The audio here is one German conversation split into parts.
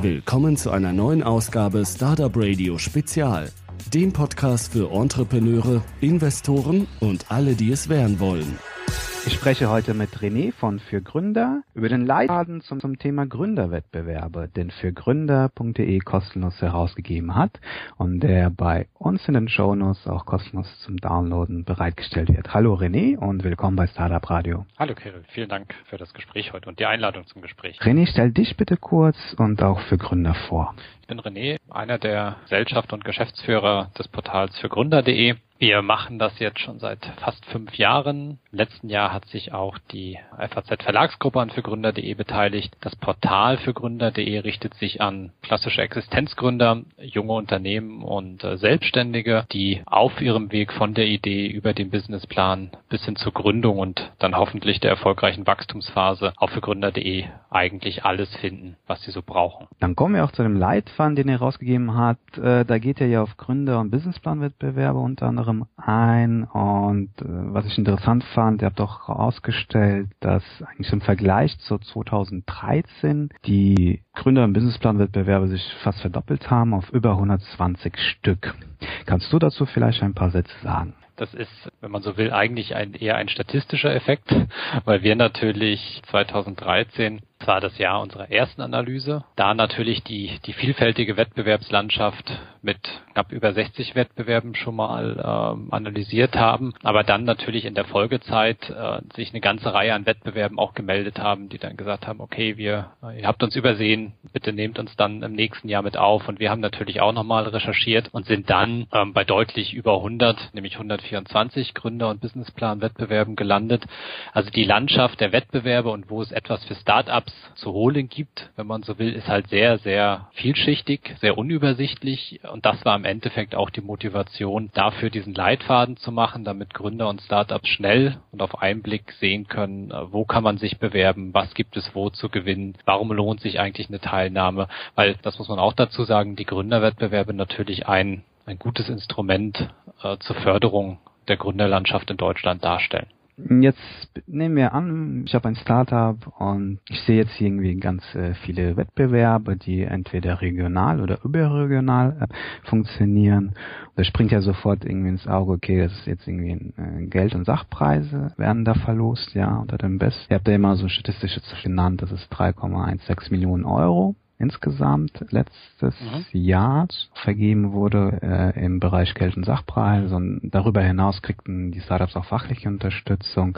Willkommen zu einer neuen Ausgabe Startup Radio Spezial, dem Podcast für Entrepreneure, Investoren und alle, die es werden wollen. Ich spreche heute mit René von Für Gründer über den Leitfaden zum, zum Thema Gründerwettbewerbe, den für Gründer.de kostenlos herausgegeben hat und der bei uns in den Shownotes auch kostenlos zum Downloaden bereitgestellt wird. Hallo René und willkommen bei Startup Radio. Hallo Kirill, vielen Dank für das Gespräch heute und die Einladung zum Gespräch. René, stell dich bitte kurz und auch für Gründer vor. Ich bin René, einer der Gesellschaft und Geschäftsführer des Portals für Gründer.de. Wir machen das jetzt schon seit fast fünf Jahren. Im letzten Jahr hat sich auch die FAZ Verlagsgruppe an für Gründer.de beteiligt. Das Portal für Gründer.de richtet sich an klassische Existenzgründer, junge Unternehmen und äh, Selbstständige, die auf ihrem Weg von der Idee über den Businessplan bis hin zur Gründung und dann hoffentlich der erfolgreichen Wachstumsphase auf für Gründer.de eigentlich alles finden, was sie so brauchen. Dann kommen wir auch zu dem Leitfaden, den er rausgegeben hat. Äh, da geht er ja auf Gründer- und Businessplanwettbewerbe unter anderem ein und äh, was ich interessant fand, ihr habt herausgestellt, dass eigentlich im Vergleich zu 2013 die Gründer- und Businessplanwettbewerbe sich fast verdoppelt haben auf über 120 Stück. Kannst du dazu vielleicht ein paar Sätze sagen? Das ist, wenn man so will, eigentlich ein, eher ein statistischer Effekt, weil wir natürlich 2013 das war das Jahr unserer ersten Analyse. Da natürlich die, die vielfältige Wettbewerbslandschaft mit knapp über 60 Wettbewerben schon mal ähm, analysiert haben, aber dann natürlich in der Folgezeit äh, sich eine ganze Reihe an Wettbewerben auch gemeldet haben, die dann gesagt haben, okay, wir, ihr habt uns übersehen, bitte nehmt uns dann im nächsten Jahr mit auf. Und wir haben natürlich auch nochmal recherchiert und sind dann ähm, bei deutlich über 100, nämlich 124 Gründer- und Businessplan-Wettbewerben gelandet. Also die Landschaft der Wettbewerbe und wo es etwas für Startups zu holen gibt, wenn man so will, ist halt sehr, sehr vielschichtig, sehr unübersichtlich. Und das war im Endeffekt auch die Motivation, dafür diesen Leitfaden zu machen, damit Gründer und Startups schnell und auf einen Blick sehen können, wo kann man sich bewerben, was gibt es wo zu gewinnen, warum lohnt sich eigentlich eine Teilnahme. Weil, das muss man auch dazu sagen, die Gründerwettbewerbe natürlich ein, ein gutes Instrument äh, zur Förderung der Gründerlandschaft in Deutschland darstellen. Jetzt nehmen wir an, ich habe ein Startup und ich sehe jetzt hier irgendwie ganz äh, viele Wettbewerbe, die entweder regional oder überregional äh, funktionieren. Und da springt ja sofort irgendwie ins Auge, okay, das ist jetzt irgendwie äh, Geld- und Sachpreise werden da verlost, ja, unter dem Best. Ihr habt ja immer so statistische genannt, das ist 3,16 Millionen Euro insgesamt letztes mhm. Jahr vergeben wurde äh, im Bereich Geld- und Sachpreise und darüber hinaus kriegten die Startups auch fachliche Unterstützung.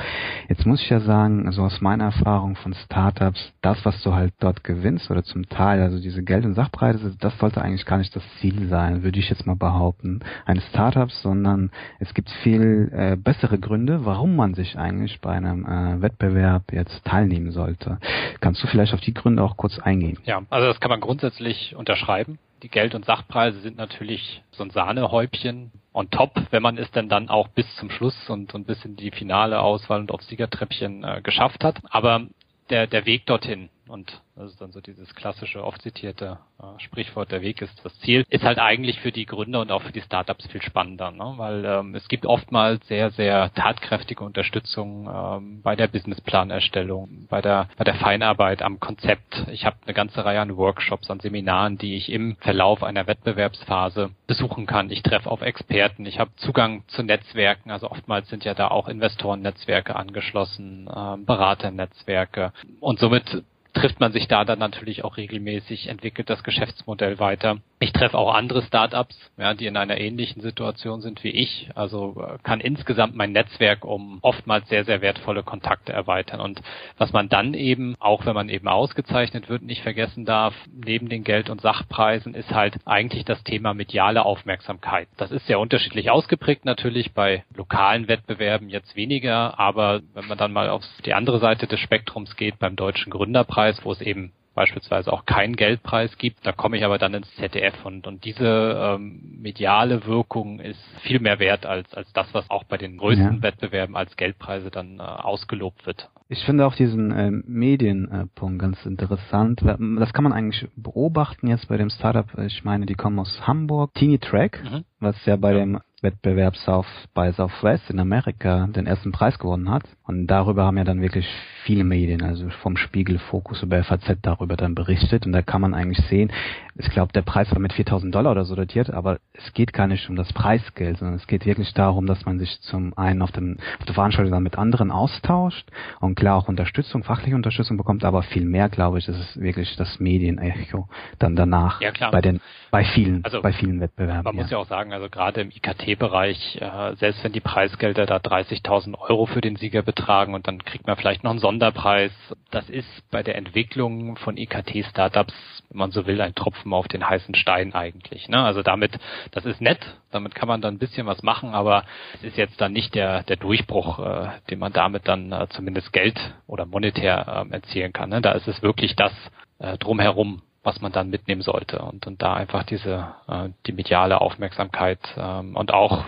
Jetzt muss ich ja sagen, so aus meiner Erfahrung von Startups, das, was du halt dort gewinnst oder zum Teil, also diese Geld- und Sachpreise, das sollte eigentlich gar nicht das Ziel sein, würde ich jetzt mal behaupten, eines Startups, sondern es gibt viel äh, bessere Gründe, warum man sich eigentlich bei einem äh, Wettbewerb jetzt teilnehmen sollte. Kannst du vielleicht auf die Gründe auch kurz eingehen? Ja, also das kann man grundsätzlich unterschreiben. Die Geld- und Sachpreise sind natürlich so ein Sahnehäubchen on top, wenn man es denn dann auch bis zum Schluss und, und bis in die finale Auswahl und aufs Siegertreppchen äh, geschafft hat. Aber der, der Weg dorthin, und das ist dann so dieses klassische, oft zitierte äh, Sprichwort, der Weg ist das Ziel, ist halt eigentlich für die Gründer und auch für die Startups viel spannender, ne? weil ähm, es gibt oftmals sehr, sehr tatkräftige Unterstützung ähm, bei der Businessplanerstellung, bei der, bei der Feinarbeit am Konzept. Ich habe eine ganze Reihe an Workshops, an Seminaren, die ich im Verlauf einer Wettbewerbsphase besuchen kann. Ich treffe auf Experten, ich habe Zugang zu Netzwerken, also oftmals sind ja da auch Investorennetzwerke angeschlossen, äh, Beraternetzwerke und somit trifft man sich da dann natürlich auch regelmäßig, entwickelt das Geschäftsmodell weiter. Ich treffe auch andere Startups, ja, die in einer ähnlichen Situation sind wie ich. Also äh, kann insgesamt mein Netzwerk um oftmals sehr, sehr wertvolle Kontakte erweitern. Und was man dann eben, auch wenn man eben ausgezeichnet wird, nicht vergessen darf, neben den Geld- und Sachpreisen ist halt eigentlich das Thema mediale Aufmerksamkeit. Das ist sehr unterschiedlich ausgeprägt natürlich bei lokalen Wettbewerben jetzt weniger, aber wenn man dann mal auf die andere Seite des Spektrums geht, beim Deutschen Gründerpreis, wo es eben beispielsweise auch keinen Geldpreis gibt. Da komme ich aber dann ins ZDF und, und diese ähm, mediale Wirkung ist viel mehr wert als, als das, was auch bei den größten ja. Wettbewerben als Geldpreise dann äh, ausgelobt wird. Ich finde auch diesen äh, Medienpunkt ganz interessant. Das kann man eigentlich beobachten jetzt bei dem Startup. Ich meine, die kommen aus Hamburg. Teeny Track, mhm. was ja bei ja. dem Wettbewerbs auf, bei Southwest in Amerika den ersten Preis gewonnen hat. Und darüber haben ja dann wirklich viele Medien, also vom Spiegel, Fokus über FAZ darüber dann berichtet. Und da kann man eigentlich sehen, ich glaube, der Preis war mit 4000 Dollar oder so dotiert, aber es geht gar nicht um das Preisgeld, sondern es geht wirklich darum, dass man sich zum einen auf, dem, auf der Veranstaltung dann mit anderen austauscht und klar auch Unterstützung, fachliche Unterstützung bekommt, aber viel mehr, glaube ich, ist es wirklich das Medienecho dann danach ja, bei den bei vielen also, bei vielen Wettbewerben. Man ja. muss ja auch sagen, also gerade im IKT-Bereich, äh, selbst wenn die Preisgelder da 30.000 Euro für den Sieger betragen und dann kriegt man vielleicht noch einen Sonderpreis, das ist bei der Entwicklung von IKT-Startups, wenn man so will, ein Tropfen auf den heißen Stein eigentlich. Ne? Also damit, das ist nett, damit kann man dann ein bisschen was machen, aber es ist jetzt dann nicht der der Durchbruch, äh, den man damit dann äh, zumindest Geld oder monetär äh, erzielen kann. Ne? Da ist es wirklich das äh, drumherum, was man dann mitnehmen sollte und, und da einfach diese äh, die mediale Aufmerksamkeit ähm, und auch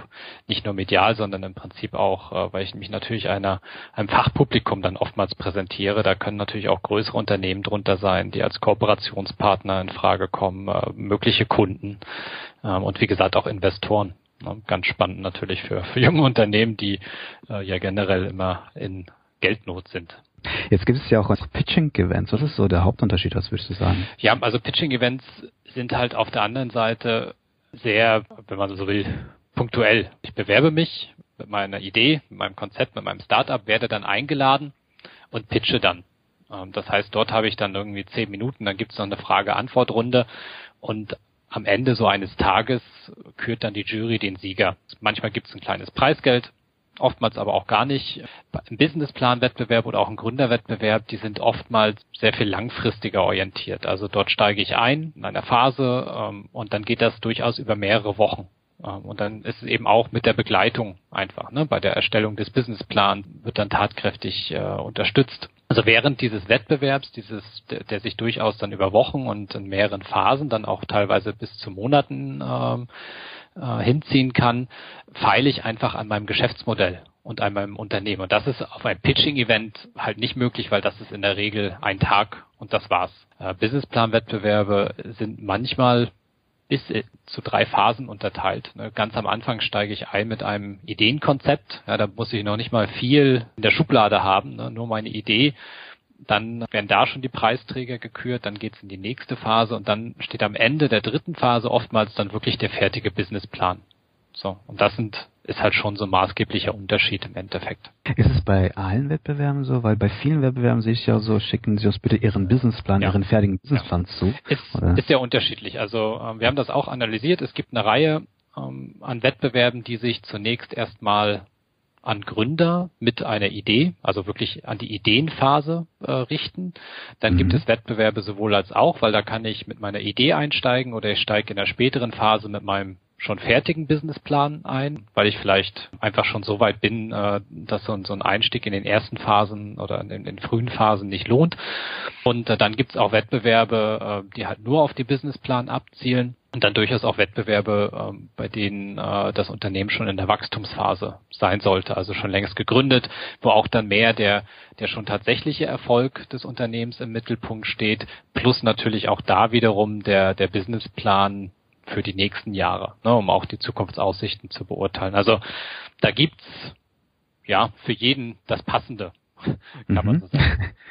nicht nur medial, sondern im Prinzip auch, äh, weil ich mich natürlich einer einem Fachpublikum dann oftmals präsentiere, da können natürlich auch größere Unternehmen drunter sein, die als Kooperationspartner in Frage kommen, äh, mögliche Kunden äh, und wie gesagt auch Investoren. Ne? Ganz spannend natürlich für, für junge Unternehmen, die äh, ja generell immer in Geldnot sind. Jetzt gibt es ja auch Pitching-Events. Was ist so der Hauptunterschied, was würdest du sagen? Ja, also Pitching-Events sind halt auf der anderen Seite sehr, wenn man so will, punktuell. Ich bewerbe mich mit meiner Idee, mit meinem Konzept, mit meinem Startup, werde dann eingeladen und pitche dann. Ähm, das heißt, dort habe ich dann irgendwie zehn Minuten, dann gibt es noch eine Frage-Antwort-Runde und am Ende so eines Tages kürt dann die Jury den Sieger. Manchmal gibt es ein kleines Preisgeld, oftmals aber auch gar nicht. Ein Businessplan-Wettbewerb oder auch ein Gründerwettbewerb, die sind oftmals sehr viel langfristiger orientiert. Also dort steige ich ein in einer Phase ähm, und dann geht das durchaus über mehrere Wochen. Ähm, und dann ist es eben auch mit der Begleitung einfach. Ne? Bei der Erstellung des Businessplans wird dann tatkräftig äh, unterstützt. Also während dieses Wettbewerbs, dieses, der, der, sich durchaus dann über Wochen und in mehreren Phasen, dann auch teilweise bis zu Monaten ähm, äh, hinziehen kann, feile ich einfach an meinem Geschäftsmodell und an meinem Unternehmen. Und das ist auf einem Pitching-Event halt nicht möglich, weil das ist in der Regel ein Tag und das war's. Äh, Businessplan-Wettbewerbe sind manchmal bis zu drei Phasen unterteilt. Ne? Ganz am Anfang steige ich ein mit einem Ideenkonzept. Ja, da muss ich noch nicht mal viel in der Schublade haben, ne? nur meine Idee dann werden da schon die Preisträger gekürt, dann geht's in die nächste Phase und dann steht am Ende der dritten Phase oftmals dann wirklich der fertige Businessplan. So, und das sind, ist halt schon so ein maßgeblicher Unterschied im Endeffekt. Ist es bei allen Wettbewerben so? Weil bei vielen Wettbewerben sehe ich ja so, schicken Sie uns bitte Ihren Businessplan, ja. Ihren fertigen Businessplan ja. zu. Ist, oder? ist sehr unterschiedlich. Also ähm, wir haben das auch analysiert. Es gibt eine Reihe ähm, an Wettbewerben, die sich zunächst erstmal an Gründer mit einer Idee, also wirklich an die Ideenphase äh, richten. Dann mhm. gibt es Wettbewerbe sowohl als auch, weil da kann ich mit meiner Idee einsteigen oder ich steige in der späteren Phase mit meinem schon fertigen Businessplan ein, weil ich vielleicht einfach schon so weit bin, äh, dass so ein, Einstieg in den ersten Phasen oder in den frühen Phasen nicht lohnt. Und äh, dann gibt es auch Wettbewerbe, äh, die halt nur auf die Businessplan abzielen und dann durchaus auch Wettbewerbe, ähm, bei denen äh, das Unternehmen schon in der Wachstumsphase sein sollte, also schon längst gegründet, wo auch dann mehr der, der schon tatsächliche Erfolg des Unternehmens im Mittelpunkt steht, plus natürlich auch da wiederum der, der Businessplan für die nächsten Jahre, ne, um auch die Zukunftsaussichten zu beurteilen. Also da gibt's ja für jeden das Passende, kann mhm. man so sagen.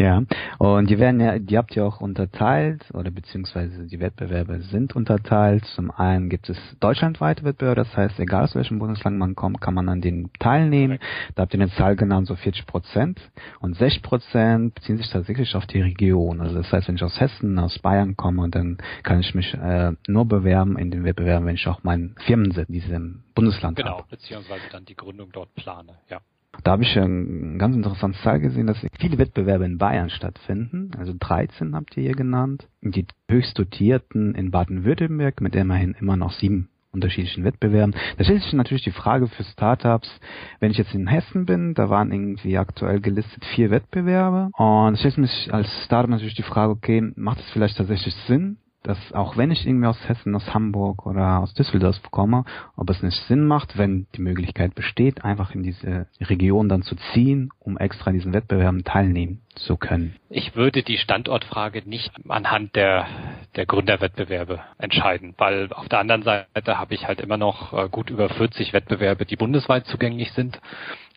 Ja, und die werden ja, die habt ihr auch unterteilt oder beziehungsweise die Wettbewerbe sind unterteilt. Zum einen gibt es deutschlandweite Wettbewerbe, das heißt, egal aus welchem Bundesland man kommt, kann man an denen teilnehmen. Da habt ihr eine Zahl genannt, so 40 Prozent. Und 60 Prozent beziehen sich tatsächlich auf die Region. Also das heißt, wenn ich aus Hessen, aus Bayern komme, dann kann ich mich äh, nur bewerben in den Wettbewerben, wenn ich auch meinen Firmensitz in diesem Bundesland genau, habe. Genau, beziehungsweise dann die Gründung dort plane, ja. Da habe ich ein ganz interessantes Zahl gesehen, dass viele Wettbewerbe in Bayern stattfinden. Also 13 habt ihr hier genannt. Die höchst dotierten in Baden-Württemberg mit immerhin immer noch sieben unterschiedlichen Wettbewerben. Da stellt sich natürlich die Frage für Startups, wenn ich jetzt in Hessen bin, da waren irgendwie aktuell gelistet vier Wettbewerbe und es stellt sich als Startup natürlich die Frage, okay, macht es vielleicht tatsächlich Sinn, dass auch wenn ich irgendwie aus Hessen, aus Hamburg oder aus Düsseldorf komme, ob es nicht Sinn macht, wenn die Möglichkeit besteht, einfach in diese Region dann zu ziehen, um extra in diesen Wettbewerben teilnehmen zu können. Ich würde die Standortfrage nicht anhand der der Gründerwettbewerbe entscheiden, weil auf der anderen Seite habe ich halt immer noch äh, gut über 40 Wettbewerbe, die bundesweit zugänglich sind.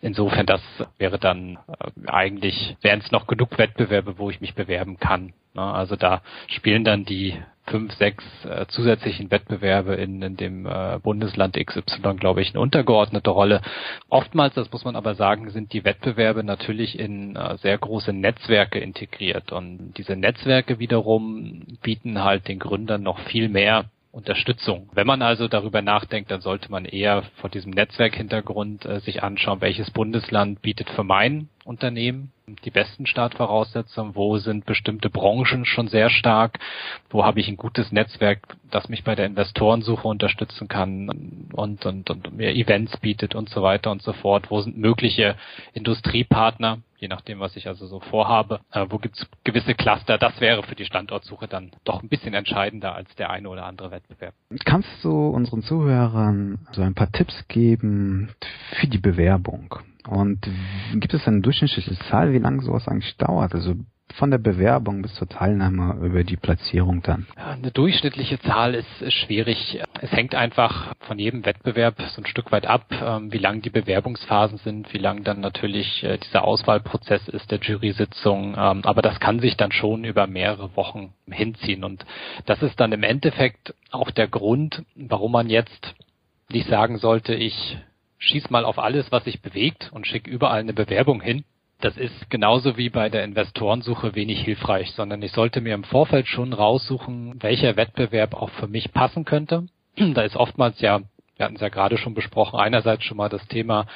Insofern, das wäre dann äh, eigentlich, wären es noch genug Wettbewerbe, wo ich mich bewerben kann. Ne? Also da spielen dann die fünf, sechs äh, zusätzlichen Wettbewerbe in, in dem äh, Bundesland XY, glaube ich, eine untergeordnete Rolle. Oftmals, das muss man aber sagen, sind die Wettbewerbe natürlich in äh, sehr große Netzwerke integriert. Und diese Netzwerke wiederum bieten halt den Gründern noch viel mehr Unterstützung. Wenn man also darüber nachdenkt, dann sollte man eher vor diesem Netzwerkhintergrund äh, sich anschauen, welches Bundesland bietet für mein Unternehmen die besten Startvoraussetzungen, wo sind bestimmte Branchen schon sehr stark, wo habe ich ein gutes Netzwerk, das mich bei der Investorensuche unterstützen kann und, und, und mir Events bietet und so weiter und so fort, wo sind mögliche Industriepartner, je nachdem, was ich also so vorhabe, äh, wo gibt es gewisse Cluster, das wäre für die Standortsuche dann doch ein bisschen entscheidender als der eine oder andere Wettbewerb. Kannst du unseren Zuhörern so ein paar Tipps geben für die Bewerbung? Und gibt es eine durchschnittliche Zahl, wie lange sowas eigentlich dauert? Also von der Bewerbung bis zur Teilnahme über die Platzierung dann? Eine durchschnittliche Zahl ist, ist, schwierig. Es hängt einfach von jedem Wettbewerb so ein Stück weit ab, ähm, wie lang die Bewerbungsphasen sind, wie lang dann natürlich äh, dieser Auswahlprozess ist der Jury-Sitzung. Ähm, aber das kann sich dann schon über mehrere Wochen hinziehen. Und das ist dann im Endeffekt auch der Grund, warum man jetzt nicht sagen sollte, ich schieß mal auf alles, was sich bewegt und schick überall eine Bewerbung hin. Das ist genauso wie bei der Investorensuche wenig hilfreich, sondern ich sollte mir im Vorfeld schon raussuchen, welcher Wettbewerb auch für mich passen könnte. Da ist oftmals ja wir hatten es ja gerade schon besprochen, einerseits schon mal das Thema,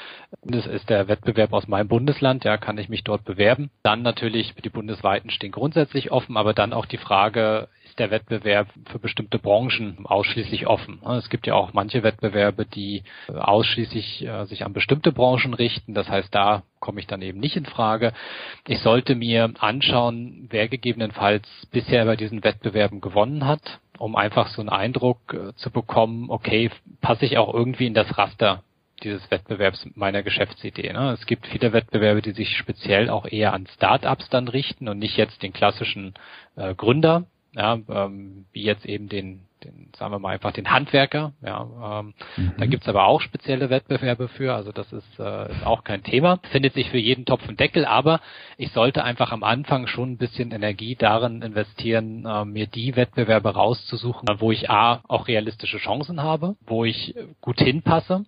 das ist der Wettbewerb aus meinem Bundesland, ja, kann ich mich dort bewerben. Dann natürlich, die bundesweiten stehen grundsätzlich offen, aber dann auch die Frage, der Wettbewerb für bestimmte Branchen ausschließlich offen. Es gibt ja auch manche Wettbewerbe, die äh, ausschließlich äh, sich an bestimmte Branchen richten. Das heißt, da komme ich dann eben nicht in Frage. Ich sollte mir anschauen, wer gegebenenfalls bisher bei diesen Wettbewerben gewonnen hat, um einfach so einen Eindruck äh, zu bekommen, okay, passe ich auch irgendwie in das Raster dieses Wettbewerbs meiner Geschäftsidee. Ne? Es gibt viele Wettbewerbe, die sich speziell auch eher an Start-ups dann richten und nicht jetzt den klassischen Gründer, ja, ähm, wie jetzt eben den, den, sagen wir mal einfach den Handwerker. Ja, ähm, mhm. Da gibt's aber auch spezielle Wettbewerbe für, also das ist, äh, ist auch kein Thema. Findet sich für jeden Topf und Deckel, aber ich sollte einfach am Anfang schon ein bisschen Energie darin investieren, äh, mir die Wettbewerbe rauszusuchen, wo ich A auch realistische Chancen habe, wo ich gut hinpasse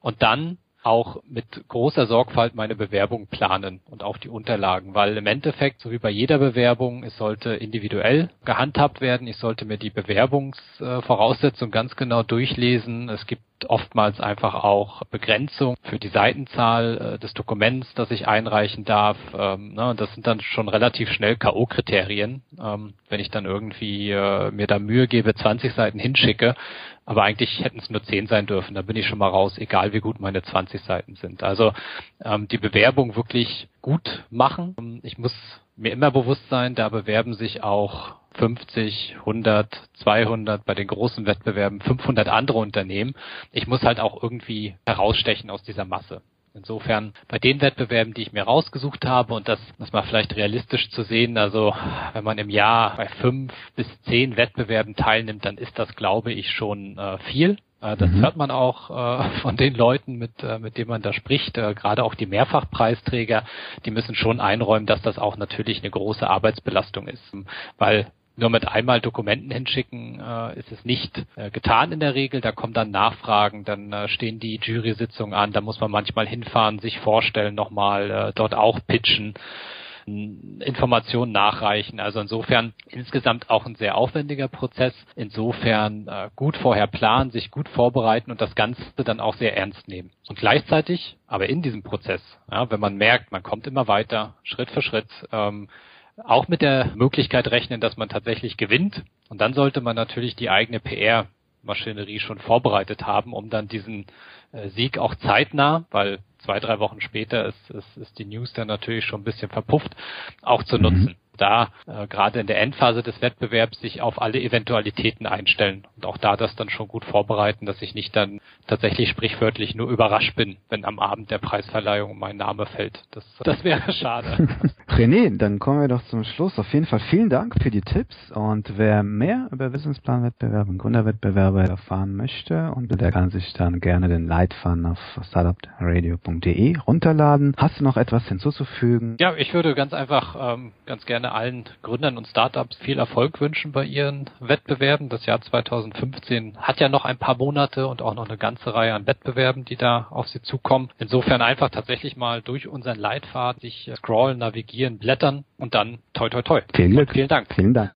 und dann auch mit großer Sorgfalt meine Bewerbung planen und auch die Unterlagen, weil im Endeffekt, so wie bei jeder Bewerbung, es sollte individuell gehandhabt werden. Ich sollte mir die Bewerbungsvoraussetzungen ganz genau durchlesen. Es gibt oftmals einfach auch Begrenzung für die Seitenzahl äh, des Dokuments, das ich einreichen darf. Ähm, ne, das sind dann schon relativ schnell K.O.-Kriterien. Ähm, wenn ich dann irgendwie äh, mir da Mühe gebe, 20 Seiten hinschicke, aber eigentlich hätten es nur 10 sein dürfen. Da bin ich schon mal raus, egal wie gut meine 20 Seiten sind. Also ähm, die Bewerbung wirklich gut machen. Ich muss mir immer bewusst sein, da bewerben sich auch 50, 100, 200, bei den großen Wettbewerben 500 andere Unternehmen. Ich muss halt auch irgendwie herausstechen aus dieser Masse. Insofern bei den Wettbewerben, die ich mir rausgesucht habe und das, das mal vielleicht realistisch zu sehen, also wenn man im Jahr bei fünf bis zehn Wettbewerben teilnimmt, dann ist das, glaube ich, schon äh, viel. Äh, das mhm. hört man auch äh, von den Leuten, mit, äh, mit denen man da spricht. Äh, gerade auch die Mehrfachpreisträger, die müssen schon einräumen, dass das auch natürlich eine große Arbeitsbelastung ist. Weil nur mit einmal Dokumenten hinschicken äh, ist es nicht äh, getan in der Regel. Da kommen dann Nachfragen, dann äh, stehen die Jury-Sitzungen an, da muss man manchmal hinfahren, sich vorstellen, nochmal äh, dort auch pitchen. Informationen nachreichen. Also insofern insgesamt auch ein sehr aufwendiger Prozess. Insofern äh, gut vorher planen, sich gut vorbereiten und das Ganze dann auch sehr ernst nehmen. Und gleichzeitig, aber in diesem Prozess, ja, wenn man merkt, man kommt immer weiter, Schritt für Schritt, ähm, auch mit der Möglichkeit rechnen, dass man tatsächlich gewinnt. Und dann sollte man natürlich die eigene PR-Maschinerie schon vorbereitet haben, um dann diesen äh, Sieg auch zeitnah, weil zwei, drei Wochen später ist, ist, ist die News dann natürlich schon ein bisschen verpufft, auch zu mhm. Da äh, gerade in der Endphase des Wettbewerbs sich auf alle Eventualitäten einstellen und auch da das dann schon gut vorbereiten, dass ich nicht dann tatsächlich sprichwörtlich nur überrascht bin, wenn am Abend der Preisverleihung mein Name fällt. Das, das wäre schade. René, dann kommen wir doch zum Schluss. Auf jeden Fall vielen Dank für die Tipps und wer mehr über Wissensplanwettbewerbe und Gründerwettbewerbe erfahren möchte und der kann sich dann gerne den Leitfaden auf startupradio.de runterladen. Hast du noch etwas hinzuzufügen? Ja, ich würde ganz einfach ähm, ganz gerne allen Gründern und Startups viel Erfolg wünschen bei ihren Wettbewerben. Das Jahr 2015 hat ja noch ein paar Monate und auch noch eine ganze Reihe an Wettbewerben, die da auf sie zukommen. Insofern einfach tatsächlich mal durch unseren Leitfaden sich scrollen, navigieren, blättern und dann toi toi toi. Vielen Glück. Vielen Dank. Vielen Dank.